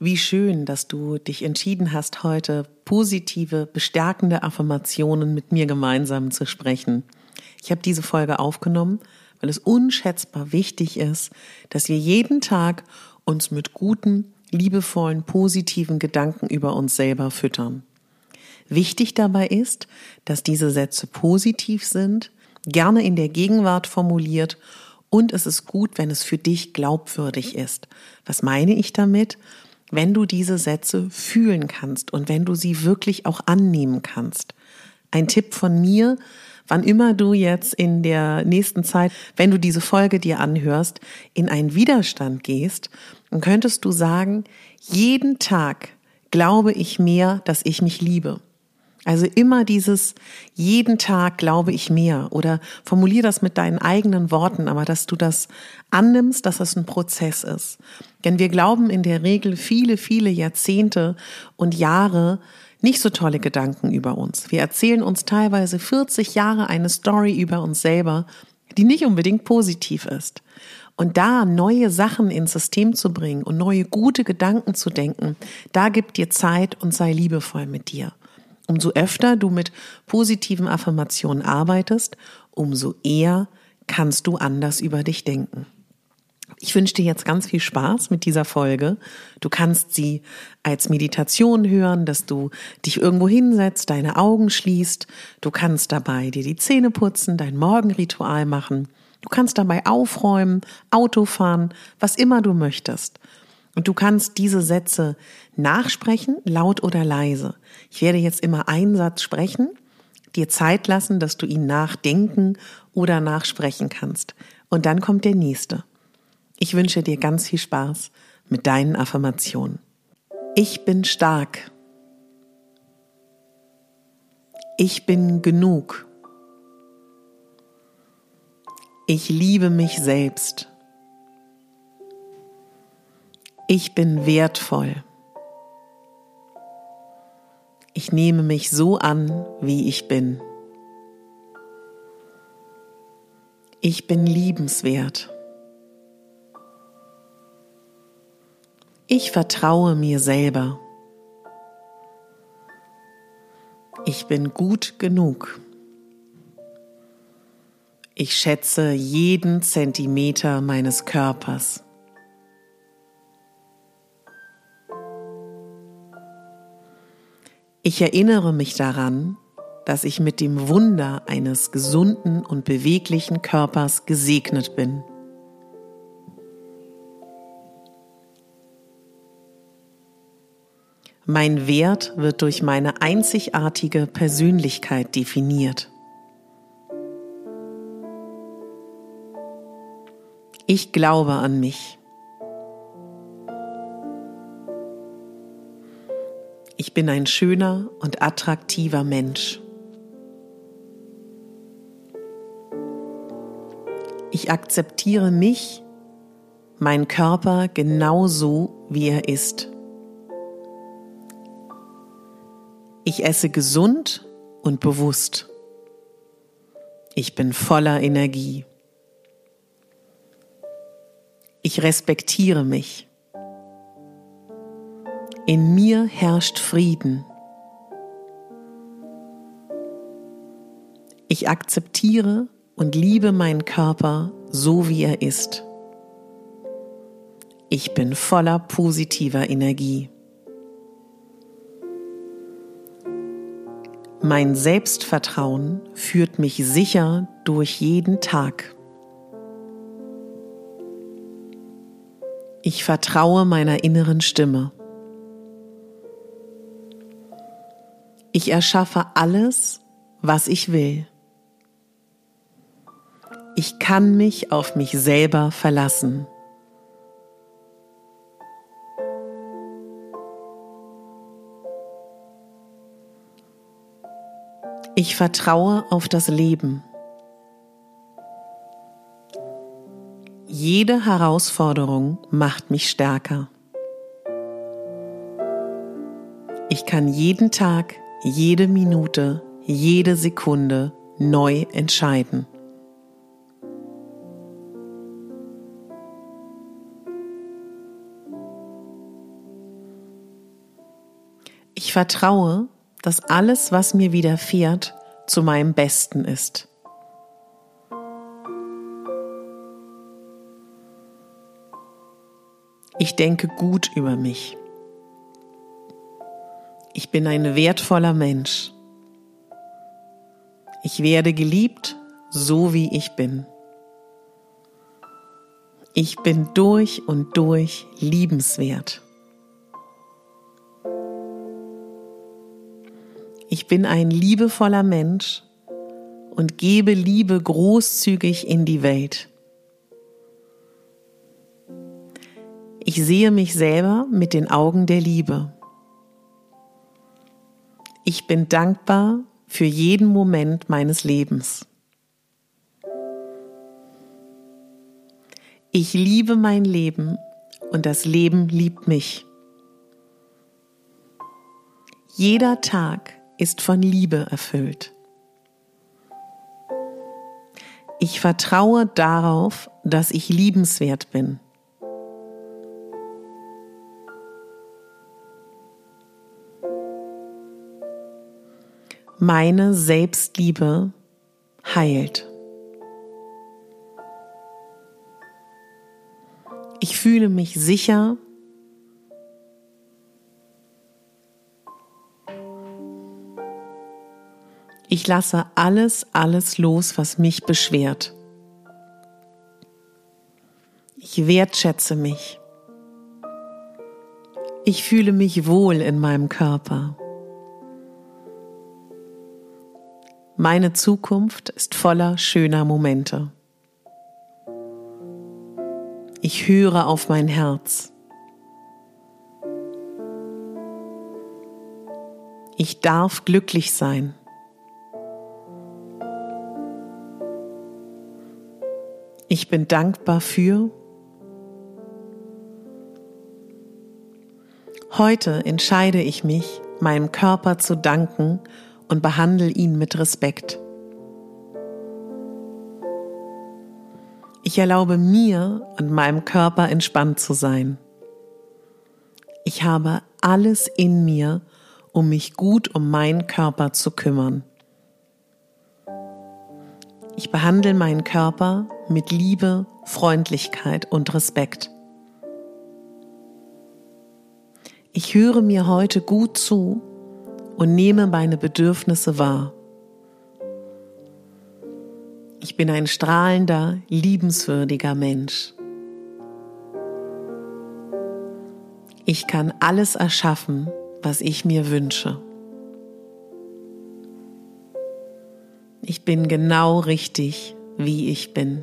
Wie schön, dass du dich entschieden hast, heute positive, bestärkende Affirmationen mit mir gemeinsam zu sprechen. Ich habe diese Folge aufgenommen, weil es unschätzbar wichtig ist, dass wir jeden Tag uns mit guten, liebevollen, positiven Gedanken über uns selber füttern. Wichtig dabei ist, dass diese Sätze positiv sind, gerne in der Gegenwart formuliert und es ist gut, wenn es für dich glaubwürdig ist. Was meine ich damit? Wenn du diese Sätze fühlen kannst und wenn du sie wirklich auch annehmen kannst. Ein Tipp von mir, wann immer du jetzt in der nächsten Zeit, wenn du diese Folge dir anhörst, in einen Widerstand gehst, dann könntest du sagen, jeden Tag glaube ich mehr, dass ich mich liebe. Also immer dieses jeden Tag glaube ich mehr oder formulier das mit deinen eigenen Worten, aber dass du das annimmst, dass es ein Prozess ist. Denn wir glauben in der Regel viele, viele Jahrzehnte und Jahre nicht so tolle Gedanken über uns. Wir erzählen uns teilweise 40 Jahre eine Story über uns selber, die nicht unbedingt positiv ist. Und da neue Sachen ins System zu bringen und neue gute Gedanken zu denken, da gibt dir Zeit und sei liebevoll mit dir. Umso öfter du mit positiven Affirmationen arbeitest, umso eher kannst du anders über dich denken. Ich wünsche dir jetzt ganz viel Spaß mit dieser Folge. Du kannst sie als Meditation hören, dass du dich irgendwo hinsetzt, deine Augen schließt. Du kannst dabei dir die Zähne putzen, dein Morgenritual machen. Du kannst dabei aufräumen, Auto fahren, was immer du möchtest. Und du kannst diese Sätze nachsprechen, laut oder leise. Ich werde jetzt immer einen Satz sprechen, dir Zeit lassen, dass du ihn nachdenken oder nachsprechen kannst. Und dann kommt der nächste. Ich wünsche dir ganz viel Spaß mit deinen Affirmationen. Ich bin stark. Ich bin genug. Ich liebe mich selbst. Ich bin wertvoll. Ich nehme mich so an, wie ich bin. Ich bin liebenswert. Ich vertraue mir selber. Ich bin gut genug. Ich schätze jeden Zentimeter meines Körpers. Ich erinnere mich daran, dass ich mit dem Wunder eines gesunden und beweglichen Körpers gesegnet bin. Mein Wert wird durch meine einzigartige Persönlichkeit definiert. Ich glaube an mich. Ich bin ein schöner und attraktiver Mensch. Ich akzeptiere mich, mein Körper genauso, wie er ist. Ich esse gesund und bewusst. Ich bin voller Energie. Ich respektiere mich. In mir herrscht Frieden. Ich akzeptiere und liebe meinen Körper so, wie er ist. Ich bin voller positiver Energie. Mein Selbstvertrauen führt mich sicher durch jeden Tag. Ich vertraue meiner inneren Stimme. Ich erschaffe alles, was ich will. Ich kann mich auf mich selber verlassen. Ich vertraue auf das Leben. Jede Herausforderung macht mich stärker. Ich kann jeden Tag jede Minute, jede Sekunde neu entscheiden. Ich vertraue, dass alles, was mir widerfährt, zu meinem Besten ist. Ich denke gut über mich. Ich bin ein wertvoller Mensch. Ich werde geliebt, so wie ich bin. Ich bin durch und durch liebenswert. Ich bin ein liebevoller Mensch und gebe Liebe großzügig in die Welt. Ich sehe mich selber mit den Augen der Liebe. Ich bin dankbar für jeden Moment meines Lebens. Ich liebe mein Leben und das Leben liebt mich. Jeder Tag ist von Liebe erfüllt. Ich vertraue darauf, dass ich liebenswert bin. Meine Selbstliebe heilt. Ich fühle mich sicher Ich lasse alles, alles los, was mich beschwert. Ich wertschätze mich. Ich fühle mich wohl in meinem Körper. Meine Zukunft ist voller schöner Momente. Ich höre auf mein Herz. Ich darf glücklich sein. Ich bin dankbar für. Heute entscheide ich mich, meinem Körper zu danken und behandle ihn mit Respekt. Ich erlaube mir und meinem Körper entspannt zu sein. Ich habe alles in mir, um mich gut um meinen Körper zu kümmern. Ich behandle meinen Körper mit Liebe, Freundlichkeit und Respekt. Ich höre mir heute gut zu und nehme meine Bedürfnisse wahr. Ich bin ein strahlender, liebenswürdiger Mensch. Ich kann alles erschaffen, was ich mir wünsche. Ich bin genau richtig, wie ich bin.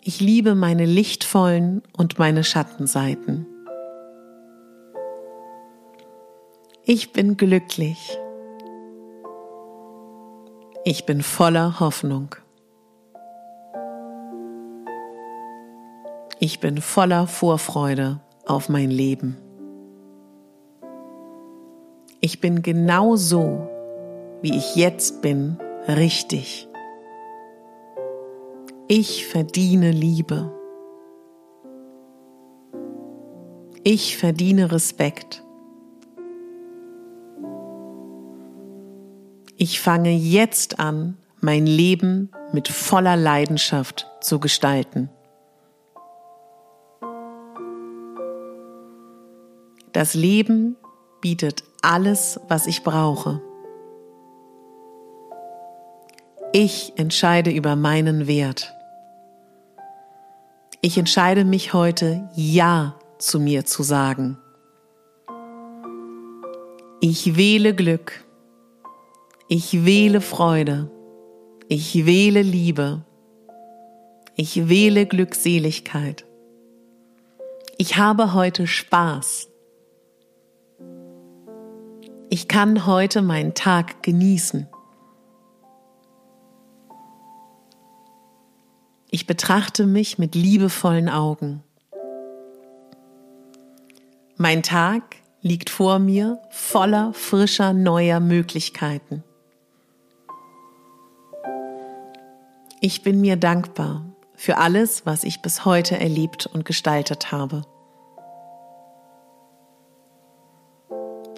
Ich liebe meine lichtvollen und meine Schattenseiten. Ich bin glücklich. Ich bin voller Hoffnung. Ich bin voller Vorfreude auf mein Leben. Ich bin genau so, wie ich jetzt bin, richtig. Ich verdiene Liebe. Ich verdiene Respekt. Ich fange jetzt an, mein Leben mit voller Leidenschaft zu gestalten. Das Leben bietet alles, was ich brauche. Ich entscheide über meinen Wert. Ich entscheide mich heute, Ja zu mir zu sagen. Ich wähle Glück. Ich wähle Freude. Ich wähle Liebe. Ich wähle Glückseligkeit. Ich habe heute Spaß. Ich kann heute meinen Tag genießen. Ich betrachte mich mit liebevollen Augen. Mein Tag liegt vor mir voller frischer neuer Möglichkeiten. Ich bin mir dankbar für alles, was ich bis heute erlebt und gestaltet habe.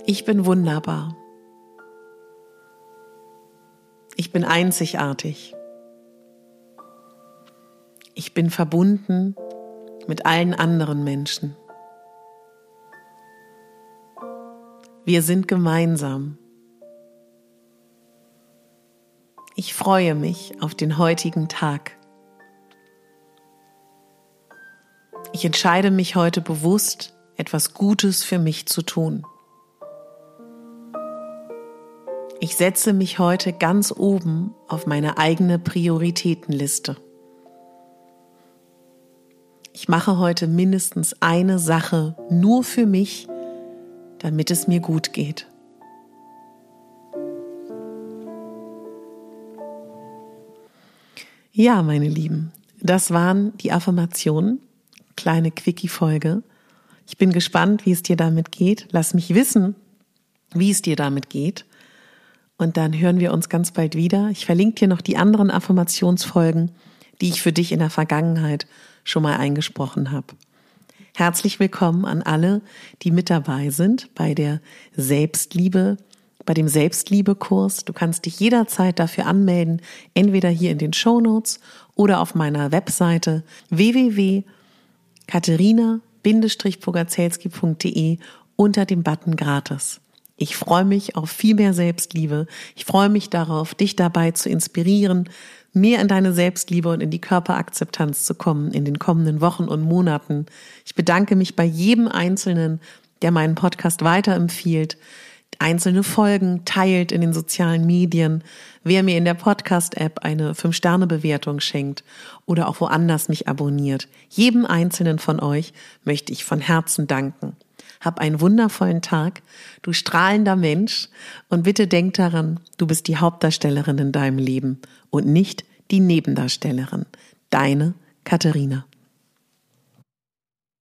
Ich bin wunderbar. Ich bin einzigartig. Ich bin verbunden mit allen anderen Menschen. Wir sind gemeinsam. Ich freue mich auf den heutigen Tag. Ich entscheide mich heute bewusst, etwas Gutes für mich zu tun. Ich setze mich heute ganz oben auf meine eigene Prioritätenliste. Ich mache heute mindestens eine Sache nur für mich, damit es mir gut geht. Ja, meine Lieben, das waren die Affirmationen. Kleine Quickie-Folge. Ich bin gespannt, wie es dir damit geht. Lass mich wissen, wie es dir damit geht. Und dann hören wir uns ganz bald wieder. Ich verlinke dir noch die anderen Affirmationsfolgen, die ich für dich in der Vergangenheit schon mal eingesprochen habe. Herzlich willkommen an alle, die mit dabei sind bei der Selbstliebe, bei dem Selbstliebekurs. Du kannst dich jederzeit dafür anmelden, entweder hier in den Show Notes oder auf meiner Webseite www.katharina-pogazelski.de unter dem Button gratis. Ich freue mich auf viel mehr Selbstliebe. Ich freue mich darauf, dich dabei zu inspirieren, mehr in deine Selbstliebe und in die Körperakzeptanz zu kommen in den kommenden Wochen und Monaten. Ich bedanke mich bei jedem Einzelnen, der meinen Podcast weiterempfiehlt, einzelne Folgen teilt in den sozialen Medien, wer mir in der Podcast-App eine 5-Sterne-Bewertung schenkt oder auch woanders mich abonniert. Jedem Einzelnen von euch möchte ich von Herzen danken. Hab einen wundervollen Tag, du strahlender Mensch und bitte denk daran, du bist die Hauptdarstellerin in deinem Leben und nicht die Nebendarstellerin. Deine Katharina.